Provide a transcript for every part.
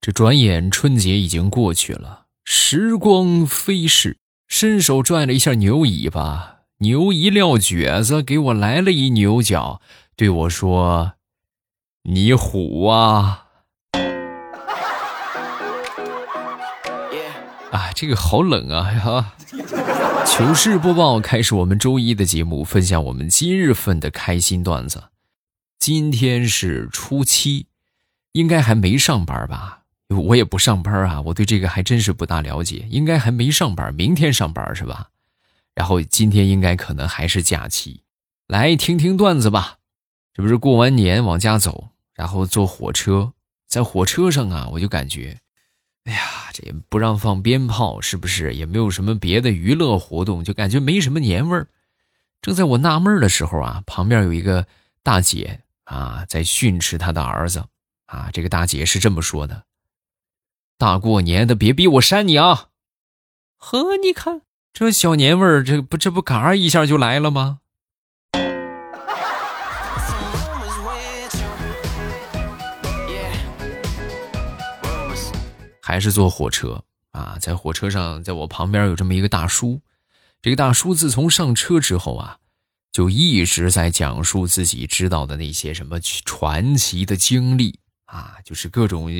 这转眼春节已经过去了，时光飞逝，伸手拽了一下牛尾巴，牛一撂蹶子，给我来了一牛角，对我说：“你虎啊！”啊，这个好冷啊！哈，糗事播报开始，我们周一的节目，分享我们今日份的开心段子。今天是初七，应该还没上班吧？我也不上班啊，我对这个还真是不大了解。应该还没上班，明天上班是吧？然后今天应该可能还是假期。来听听段子吧。这不是过完年往家走，然后坐火车，在火车上啊，我就感觉，哎呀，这也不让放鞭炮，是不是？也没有什么别的娱乐活动，就感觉没什么年味儿。正在我纳闷的时候啊，旁边有一个大姐啊，在训斥她的儿子啊。这个大姐是这么说的。大过年的，别逼我扇你啊！呵，你看这小年味儿，这不这不嘎一下就来了吗？还是坐火车啊，在火车上，在我旁边有这么一个大叔。这个大叔自从上车之后啊，就一直在讲述自己知道的那些什么传奇的经历啊，就是各种。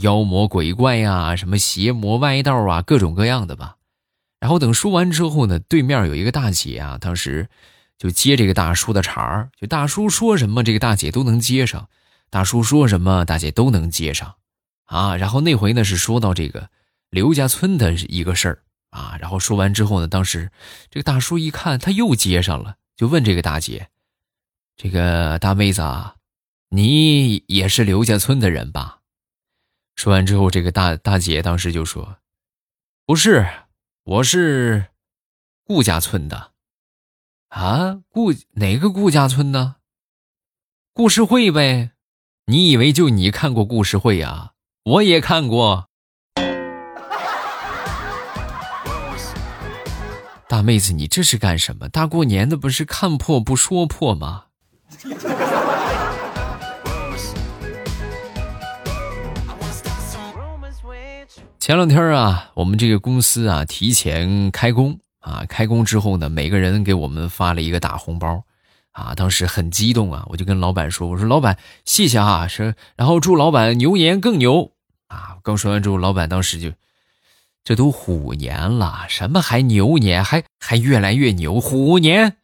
妖魔鬼怪呀，什么邪魔歪道啊，各种各样的吧。然后等说完之后呢，对面有一个大姐啊，当时就接这个大叔的茬儿，就大叔说什么，这个大姐都能接上；大叔说什么，大姐都能接上。啊，然后那回呢是说到这个刘家村的一个事儿啊，然后说完之后呢，当时这个大叔一看他又接上了，就问这个大姐：“这个大妹子啊，你也是刘家村的人吧？”说完之后，这个大大姐当时就说：“不是，我是顾家村的，啊，顾哪个顾家村呢？故事会呗？你以为就你看过故事会呀？我也看过。大妹子，你这是干什么？大过年的不是看破不说破吗？”前两天啊，我们这个公司啊提前开工啊，开工之后呢，每个人给我们发了一个大红包，啊，当时很激动啊，我就跟老板说：“我说老板，谢谢啊，是，然后祝老板牛年更牛啊。”刚说完之后，老板当时就，这都虎年了，什么还牛年，还还越来越牛，虎年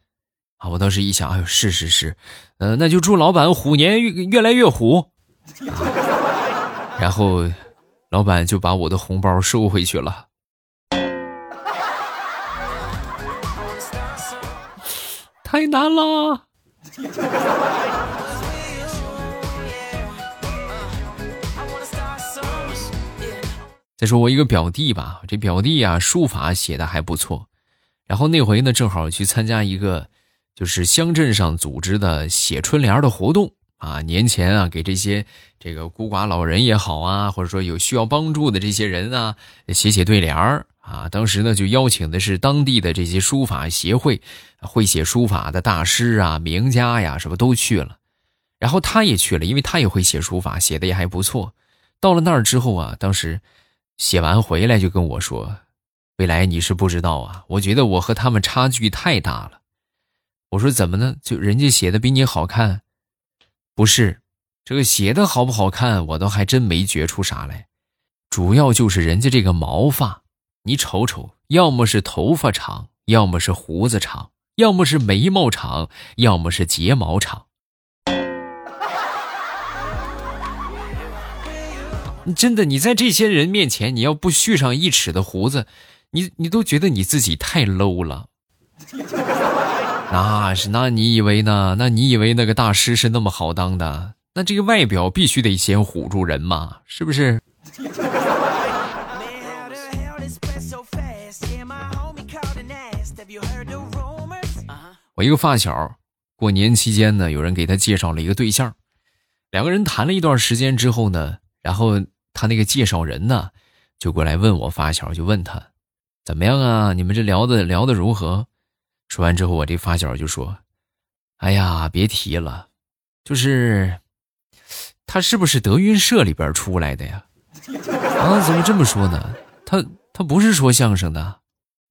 啊！我当时一想，哎呦，是是是，呃，那就祝老板虎年越越来越虎，然后。老板就把我的红包收回去了，太难了。再说我一个表弟吧，这表弟啊，书法写的还不错。然后那回呢，正好去参加一个，就是乡镇上组织的写春联的活动。啊，年前啊，给这些这个孤寡老人也好啊，或者说有需要帮助的这些人啊，写写对联儿啊。当时呢，就邀请的是当地的这些书法协会会写书法的大师啊、名家呀，什么都去了。然后他也去了，因为他也会写书法，写的也还不错。到了那儿之后啊，当时写完回来就跟我说：“未来你是不知道啊，我觉得我和他们差距太大了。”我说：“怎么呢？就人家写的比你好看。”不是，这个写的好不好看，我倒还真没觉出啥来。主要就是人家这个毛发，你瞅瞅，要么是头发长，要么是胡子长，要么是眉毛长，要么是睫毛长。真的，你在这些人面前，你要不续上一尺的胡子，你你都觉得你自己太 low 了。那 是，那你以为呢？那你以为那个大师是那么好当的？那这个外表必须得先唬住人嘛，是不是？我一个发小，过年期间呢，有人给他介绍了一个对象，两个人谈了一段时间之后呢，然后他那个介绍人呢，就过来问我发小，就问他怎么样啊？你们这聊的聊的如何？说完之后，我这发小就说：“哎呀，别提了，就是他是不是德云社里边出来的呀？” 啊，怎么这么说呢？他他不是说相声的，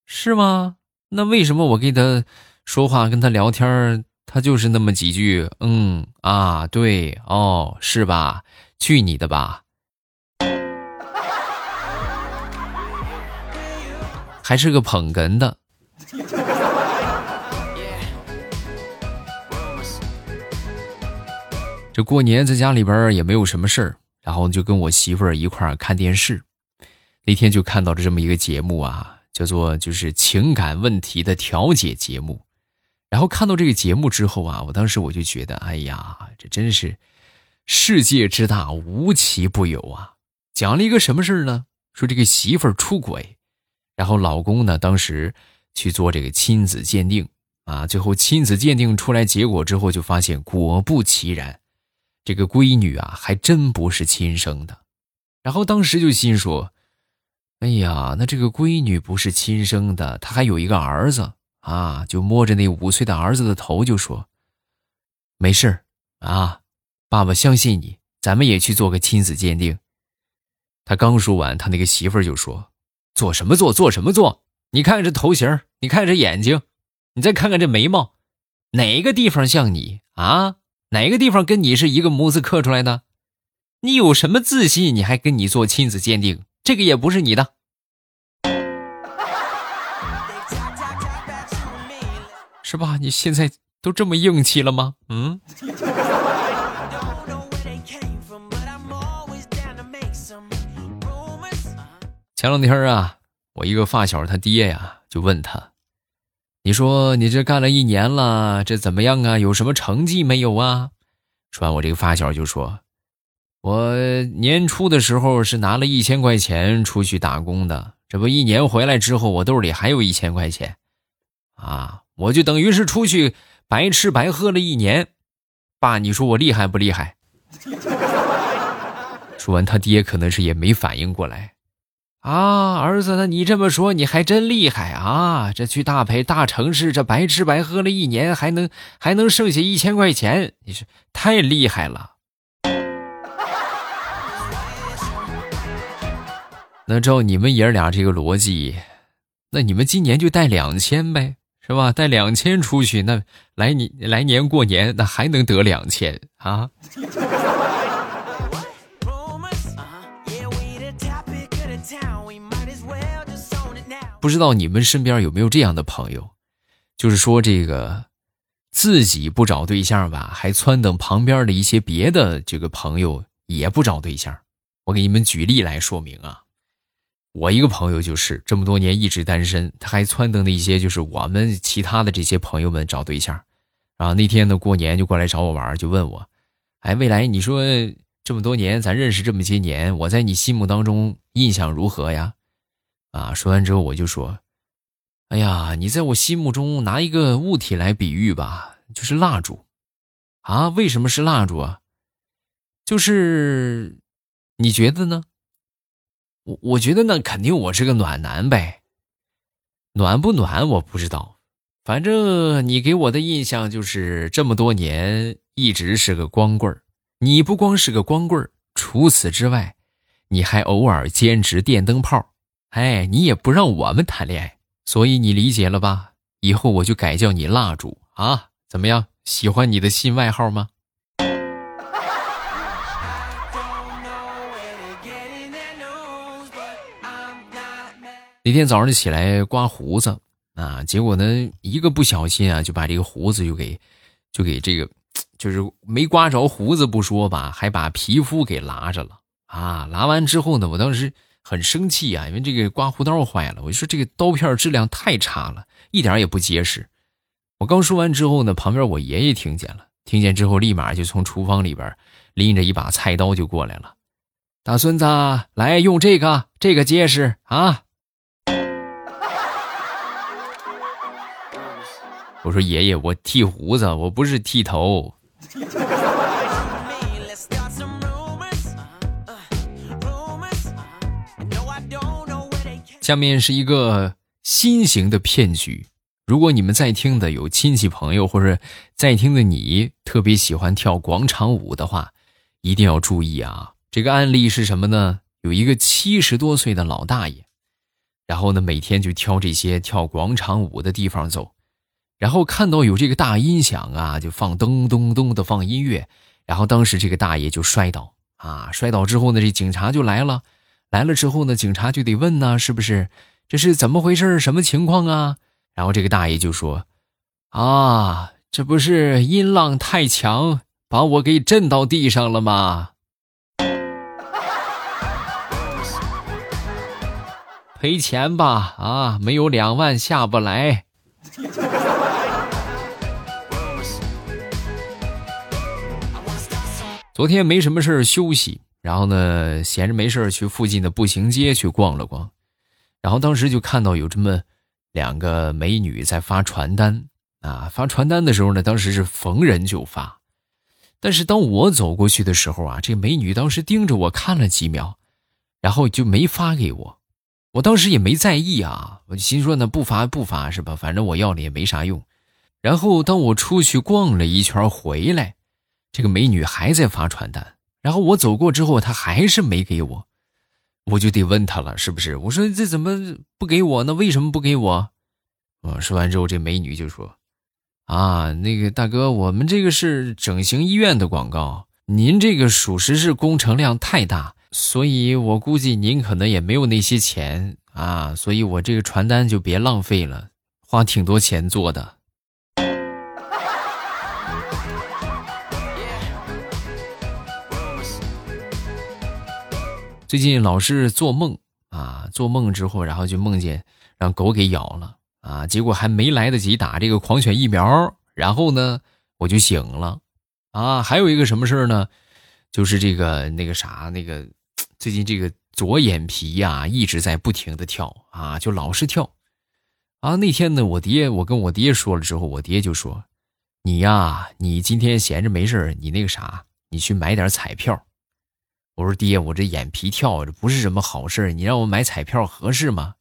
是吗？那为什么我跟他说话、跟他聊天，他就是那么几句？嗯啊，对哦，是吧？去你的吧！还是个捧哏的。这过年在家里边也没有什么事儿，然后就跟我媳妇儿一块儿看电视。那天就看到了这么一个节目啊，叫做就是情感问题的调解节目。然后看到这个节目之后啊，我当时我就觉得，哎呀，这真是世界之大，无奇不有啊！讲了一个什么事儿呢？说这个媳妇儿出轨，然后老公呢当时去做这个亲子鉴定啊，最后亲子鉴定出来结果之后，就发现果不其然。这个闺女啊，还真不是亲生的，然后当时就心说：“哎呀，那这个闺女不是亲生的，她还有一个儿子啊！”就摸着那五岁的儿子的头就说：“没事啊，爸爸相信你，咱们也去做个亲子鉴定。”他刚说完，他那个媳妇儿就说：“做什么做？做什么做？你看看这头型，你看这眼睛，你再看看这眉毛，哪一个地方像你啊？”哪个地方跟你是一个模子刻出来的？你有什么自信？你还跟你做亲子鉴定？这个也不是你的，是吧？你现在都这么硬气了吗？嗯。前两天啊，我一个发小他爹呀就问他。你说你这干了一年了，这怎么样啊？有什么成绩没有啊？说完，我这个发小就说：“我年初的时候是拿了一千块钱出去打工的，这不一年回来之后，我兜里还有一千块钱，啊，我就等于是出去白吃白喝了一年。爸，你说我厉害不厉害？” 说完，他爹可能是也没反应过来。啊，儿子，那你这么说，你还真厉害啊！这去大北大城市，这白吃白喝了一年，还能还能剩下一千块钱，你是太厉害了。那照你们爷俩这个逻辑，那你们今年就带两千呗，是吧？带两千出去，那来年来年过年，那还能得两千啊？不知道你们身边有没有这样的朋友，就是说这个自己不找对象吧，还撺掇旁边的一些别的这个朋友也不找对象。我给你们举例来说明啊，我一个朋友就是这么多年一直单身，他还撺掇的一些就是我们其他的这些朋友们找对象。然后那天呢过年就过来找我玩，就问我，哎，未来你说这么多年咱认识这么些年，我在你心目当中印象如何呀？啊！说完之后，我就说：“哎呀，你在我心目中拿一个物体来比喻吧，就是蜡烛。啊，为什么是蜡烛啊？就是你觉得呢？我我觉得那肯定我是个暖男呗。暖不暖我不知道，反正你给我的印象就是这么多年一直是个光棍儿。你不光是个光棍儿，除此之外，你还偶尔兼职电灯泡。”哎，你也不让我们谈恋爱，所以你理解了吧？以后我就改叫你蜡烛啊，怎么样？喜欢你的新外号吗？那天早上起来刮胡子啊，结果呢，一个不小心啊，就把这个胡子就给，就给这个，就是没刮着胡子不说吧，还把皮肤给拉着了啊！拉完之后呢，我当时。很生气啊，因为这个刮胡刀坏了。我就说这个刀片质量太差了，一点也不结实。我刚说完之后呢，旁边我爷爷听见了，听见之后立马就从厨房里边拎着一把菜刀就过来了。大孙子，来用这个，这个结实啊！我说爷爷，我剃胡子，我不是剃头。下面是一个新型的骗局。如果你们在听的有亲戚朋友，或者在听的你特别喜欢跳广场舞的话，一定要注意啊！这个案例是什么呢？有一个七十多岁的老大爷，然后呢，每天就挑这些跳广场舞的地方走，然后看到有这个大音响啊，就放咚咚咚的放音乐，然后当时这个大爷就摔倒啊，摔倒之后呢，这警察就来了，来了之后呢，警察就得问呢，是不是这是怎么回事，什么情况啊？然后这个大爷就说，啊，这不是音浪太强，把我给震到地上了吗？赔钱吧，啊，没有两万下不来。昨天没什么事儿休息，然后呢，闲着没事去附近的步行街去逛了逛，然后当时就看到有这么两个美女在发传单啊，发传单的时候呢，当时是逢人就发，但是当我走过去的时候啊，这美女当时盯着我看了几秒，然后就没发给我。我当时也没在意啊，我心说呢，不发不发是吧？反正我要了也没啥用。然后当我出去逛了一圈回来，这个美女还在发传单。然后我走过之后，他还是没给我，我就得问他了，是不是？我说这怎么不给我呢？为什么不给我？啊，说完之后，这美女就说：“啊，那个大哥，我们这个是整形医院的广告，您这个属实是工程量太大。”所以我估计您可能也没有那些钱啊，所以我这个传单就别浪费了，花挺多钱做的。最近老是做梦啊，做梦之后，然后就梦见让狗给咬了啊，结果还没来得及打这个狂犬疫苗，然后呢我就醒了啊。还有一个什么事儿呢？就是这个那个啥那个。最近这个左眼皮呀一直在不停的跳啊，就老是跳，啊那天呢我爹我跟我爹说了之后，我爹就说，你呀你今天闲着没事你那个啥，你去买点彩票。我说爹，我这眼皮跳这不是什么好事你让我买彩票合适吗？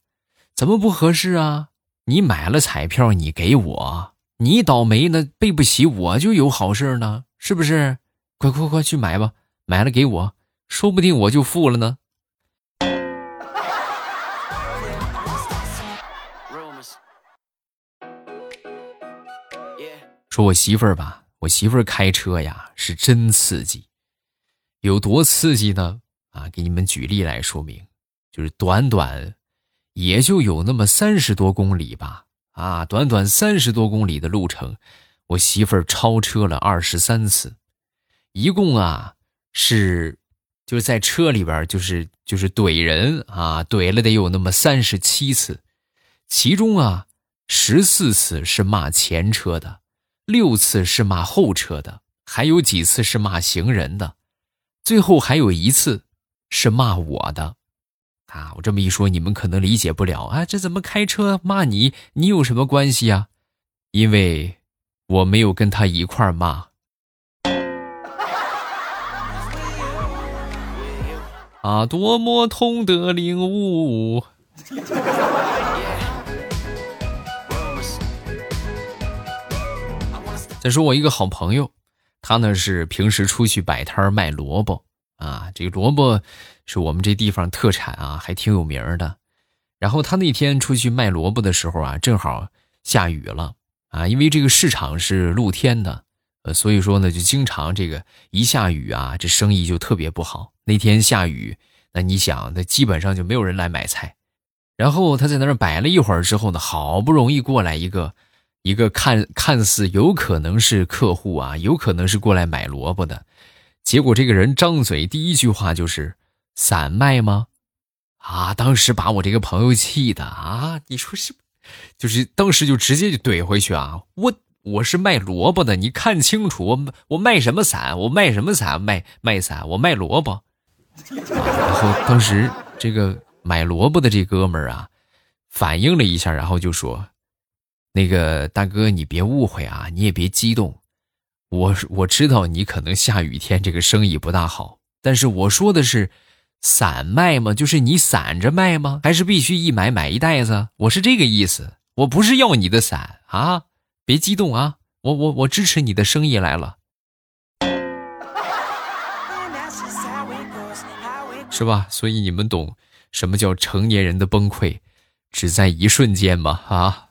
怎么不合适啊？你买了彩票你给我，你倒霉呢背不起我就有好事呢，是不是？快快快去买吧，买了给我。说不定我就富了呢。说我媳妇儿吧，我媳妇儿开车呀是真刺激，有多刺激呢？啊，给你们举例来说明，就是短短也就有那么三十多公里吧，啊，短短三十多公里的路程，我媳妇儿超车了二十三次，一共啊是。就是在车里边，就是就是怼人啊，怼了得有那么三十七次，其中啊十四次是骂前车的，六次是骂后车的，还有几次是骂行人的，最后还有一次是骂我的，啊，我这么一说，你们可能理解不了啊，这怎么开车骂你？你有什么关系呀？因为我没有跟他一块骂。啊，多么痛的领悟！再说我一个好朋友，他呢是平时出去摆摊卖萝卜啊，这个萝卜是我们这地方特产啊，还挺有名的。然后他那天出去卖萝卜的时候啊，正好下雨了啊，因为这个市场是露天的，呃，所以说呢，就经常这个一下雨啊，这生意就特别不好。那天下雨，那你想，那基本上就没有人来买菜。然后他在那儿摆了一会儿之后呢，好不容易过来一个，一个看看似有可能是客户啊，有可能是过来买萝卜的。结果这个人张嘴第一句话就是“散卖吗？”啊，当时把我这个朋友气的啊！你说是，就是当时就直接就怼回去啊！我我是卖萝卜的，你看清楚，我我卖什么伞？我卖什么伞？卖卖伞？我卖萝卜。然后当时这个买萝卜的这哥们儿啊，反应了一下，然后就说：“那个大哥，你别误会啊，你也别激动。我我知道你可能下雨天这个生意不大好，但是我说的是散卖吗？就是你散着卖吗？还是必须一买买一袋子？我是这个意思，我不是要你的伞啊！别激动啊，我我我支持你的生意来了。”是吧？所以你们懂什么叫成年人的崩溃，只在一瞬间吗？啊！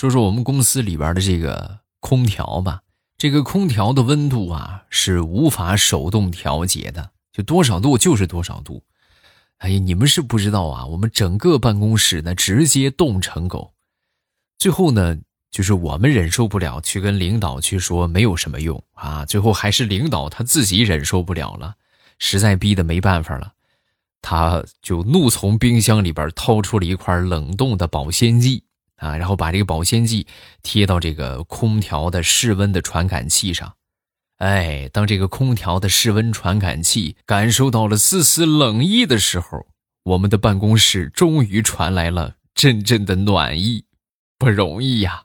说说我们公司里边的这个空调吧，这个空调的温度啊是无法手动调节的，就多少度就是多少度。哎呀，你们是不知道啊，我们整个办公室呢直接冻成狗。最后呢，就是我们忍受不了，去跟领导去说没有什么用啊。最后还是领导他自己忍受不了了，实在逼得没办法了，他就怒从冰箱里边掏出了一块冷冻的保鲜剂。啊，然后把这个保鲜剂贴到这个空调的室温的传感器上，哎，当这个空调的室温传感器感受到了丝丝冷意的时候，我们的办公室终于传来了阵阵的暖意，不容易呀。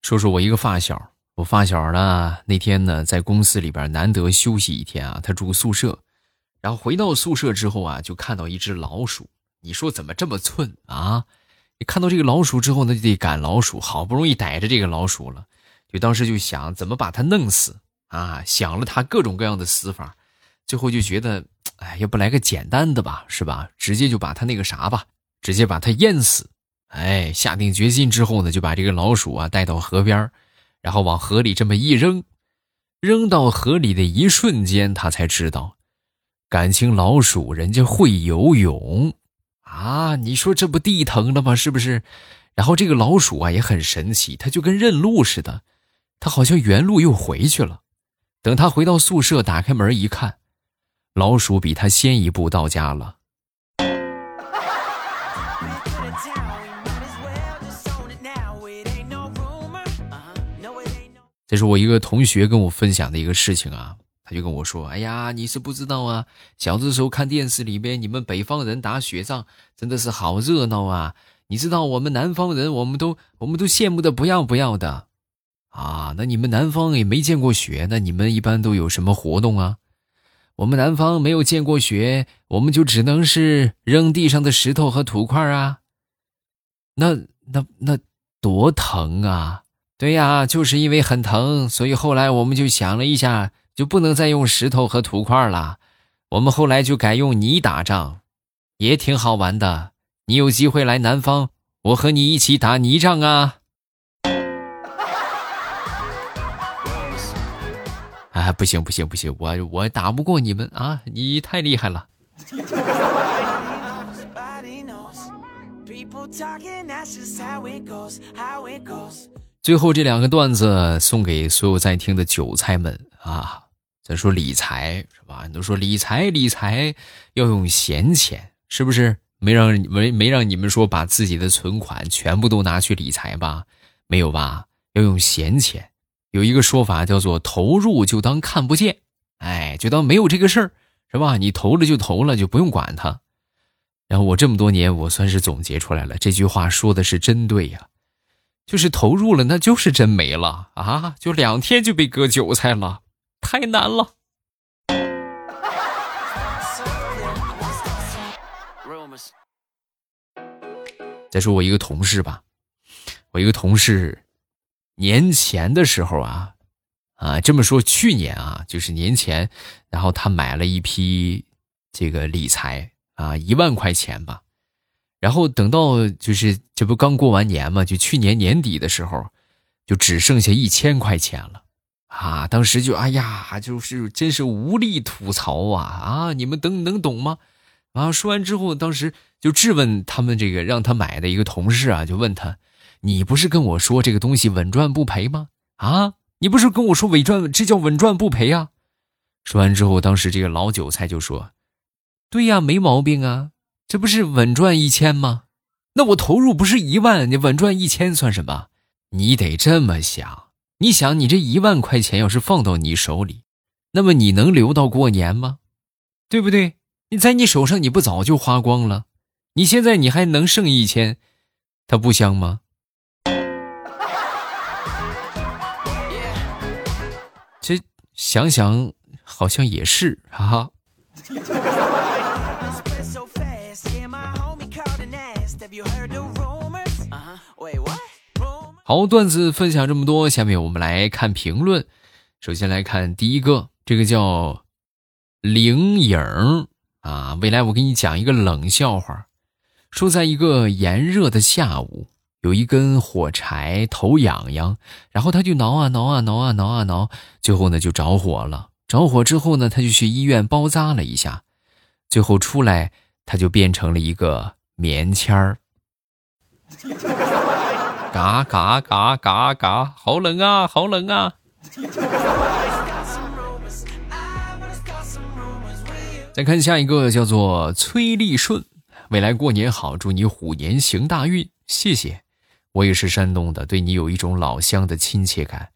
说说我一个发小。我发小呢，那天呢在公司里边难得休息一天啊，他住宿舍，然后回到宿舍之后啊，就看到一只老鼠。你说怎么这么寸啊？你看到这个老鼠之后呢，就得赶老鼠，好不容易逮着这个老鼠了，就当时就想怎么把它弄死啊，想了他各种各样的死法，最后就觉得，哎，要不来个简单的吧，是吧？直接就把它那个啥吧，直接把它淹死。哎，下定决心之后呢，就把这个老鼠啊带到河边然后往河里这么一扔，扔到河里的一瞬间，他才知道，感情老鼠人家会游泳啊！你说这不地疼了吗？是不是？然后这个老鼠啊也很神奇，它就跟认路似的，它好像原路又回去了。等他回到宿舍，打开门一看，老鼠比他先一步到家了。这是我一个同学跟我分享的一个事情啊，他就跟我说：“哎呀，你是不知道啊，小的时候看电视里面，你们北方人打雪仗真的是好热闹啊！你知道我们南方人，我们都我们都羡慕的不要不要的啊。那你们南方也没见过雪，那你们一般都有什么活动啊？我们南方没有见过雪，我们就只能是扔地上的石头和土块啊。那那那多疼啊！”对呀，就是因为很疼，所以后来我们就想了一下，就不能再用石头和土块了。我们后来就改用泥打仗，也挺好玩的。你有机会来南方，我和你一起打泥仗啊！啊，不行不行不行，我我打不过你们啊！你太厉害了。最后这两个段子送给所有在听的韭菜们啊！咱说理财是吧？都说理财理财要用闲钱，是不是？没让没没让你们说把自己的存款全部都拿去理财吧？没有吧？要用闲钱。有一个说法叫做投入就当看不见，哎，就当没有这个事儿，是吧？你投了就投了，就不用管它。然后我这么多年，我算是总结出来了，这句话说的是真对呀。就是投入了，那就是真没了啊！就两天就被割韭菜了，太难了。再说我一个同事吧，我一个同事年前的时候啊，啊这么说，去年啊，就是年前，然后他买了一批这个理财啊，一万块钱吧。然后等到就是这不刚过完年嘛，就去年年底的时候，就只剩下一千块钱了，啊！当时就哎呀，就是真是无力吐槽啊啊！你们能能懂吗？啊！说完之后，当时就质问他们这个让他买的一个同事啊，就问他：“你不是跟我说这个东西稳赚不赔吗？啊！你不是跟我说稳赚，这叫稳赚不赔啊？”说完之后，当时这个老韭菜就说：“对呀，没毛病啊。”这不是稳赚一千吗？那我投入不是一万，你稳赚一千算什么？你得这么想，你想你这一万块钱要是放到你手里，那么你能留到过年吗？对不对？你在你手上，你不早就花光了？你现在你还能剩一千，它不香吗？这想想好像也是哈哈。好，段子分享这么多，下面我们来看评论。首先来看第一个，这个叫灵影啊。未来我给你讲一个冷笑话，说在一个炎热的下午，有一根火柴头痒痒，然后他就挠啊挠啊挠啊挠啊挠，最后呢就着火了。着火之后呢，他就去医院包扎了一下，最后出来他就变成了一个棉签儿。嘎嘎嘎嘎嘎，好冷啊，好冷啊！再看下一个，叫做崔立顺，未来过年好，祝你虎年行大运，谢谢。我也是山东的，对你有一种老乡的亲切感。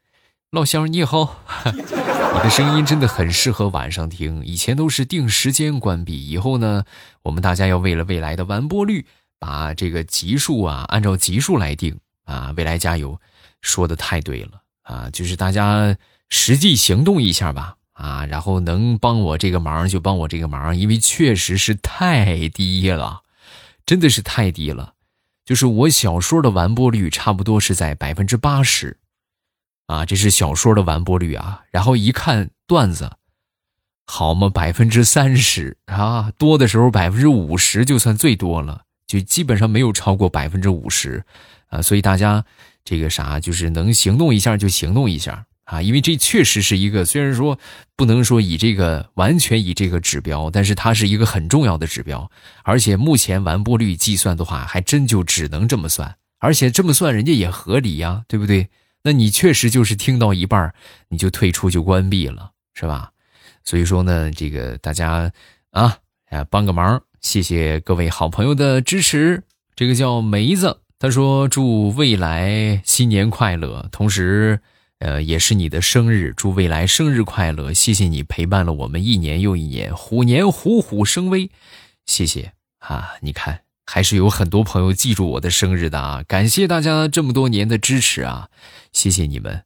老乡你好，你的声音真的很适合晚上听，以前都是定时间关闭，以后呢，我们大家要为了未来的完播率，把这个集数啊按照集数来定。啊，未来加油！说的太对了啊，就是大家实际行动一下吧啊，然后能帮我这个忙就帮我这个忙，因为确实是太低了，真的是太低了。就是我小说的完播率差不多是在百分之八十，啊，这是小说的完播率啊。然后一看段子，好嘛，百分之三十啊，多的时候百分之五十就算最多了，就基本上没有超过百分之五十。啊，所以大家这个啥，就是能行动一下就行动一下啊，因为这确实是一个，虽然说不能说以这个完全以这个指标，但是它是一个很重要的指标，而且目前完播率计算的话，还真就只能这么算，而且这么算人家也合理呀，对不对？那你确实就是听到一半你就退出就关闭了，是吧？所以说呢，这个大家啊，哎帮个忙，谢谢各位好朋友的支持。这个叫梅子。他说：“祝未来新年快乐，同时，呃，也是你的生日，祝未来生日快乐！谢谢你陪伴了我们一年又一年，虎年虎虎生威，谢谢啊！你看，还是有很多朋友记住我的生日的啊！感谢大家这么多年的支持啊！谢谢你们！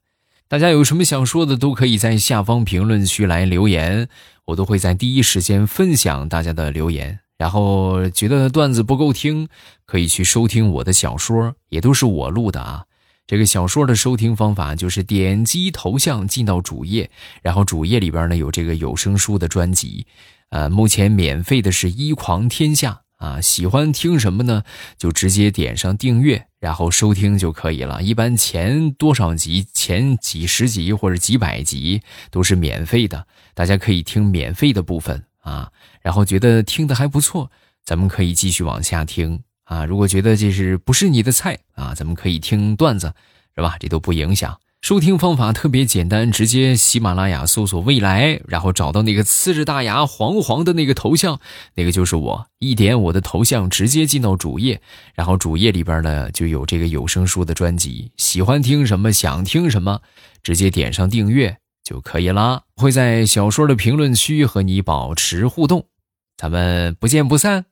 大家有什么想说的，都可以在下方评论区来留言，我都会在第一时间分享大家的留言。”然后觉得段子不够听，可以去收听我的小说，也都是我录的啊。这个小说的收听方法就是点击头像进到主页，然后主页里边呢有这个有声书的专辑，呃，目前免费的是一狂天下啊。喜欢听什么呢？就直接点上订阅，然后收听就可以了。一般前多少集、前几十集或者几百集都是免费的，大家可以听免费的部分啊。然后觉得听的还不错，咱们可以继续往下听啊。如果觉得这是不是你的菜啊，咱们可以听段子，是吧？这都不影响。收听方法特别简单，直接喜马拉雅搜索“未来”，然后找到那个呲着大牙、黄黄的那个头像，那个就是我。一点我的头像，直接进到主页，然后主页里边呢就有这个有声书的专辑。喜欢听什么，想听什么，直接点上订阅就可以啦。会在小说的评论区和你保持互动。咱们不见不散。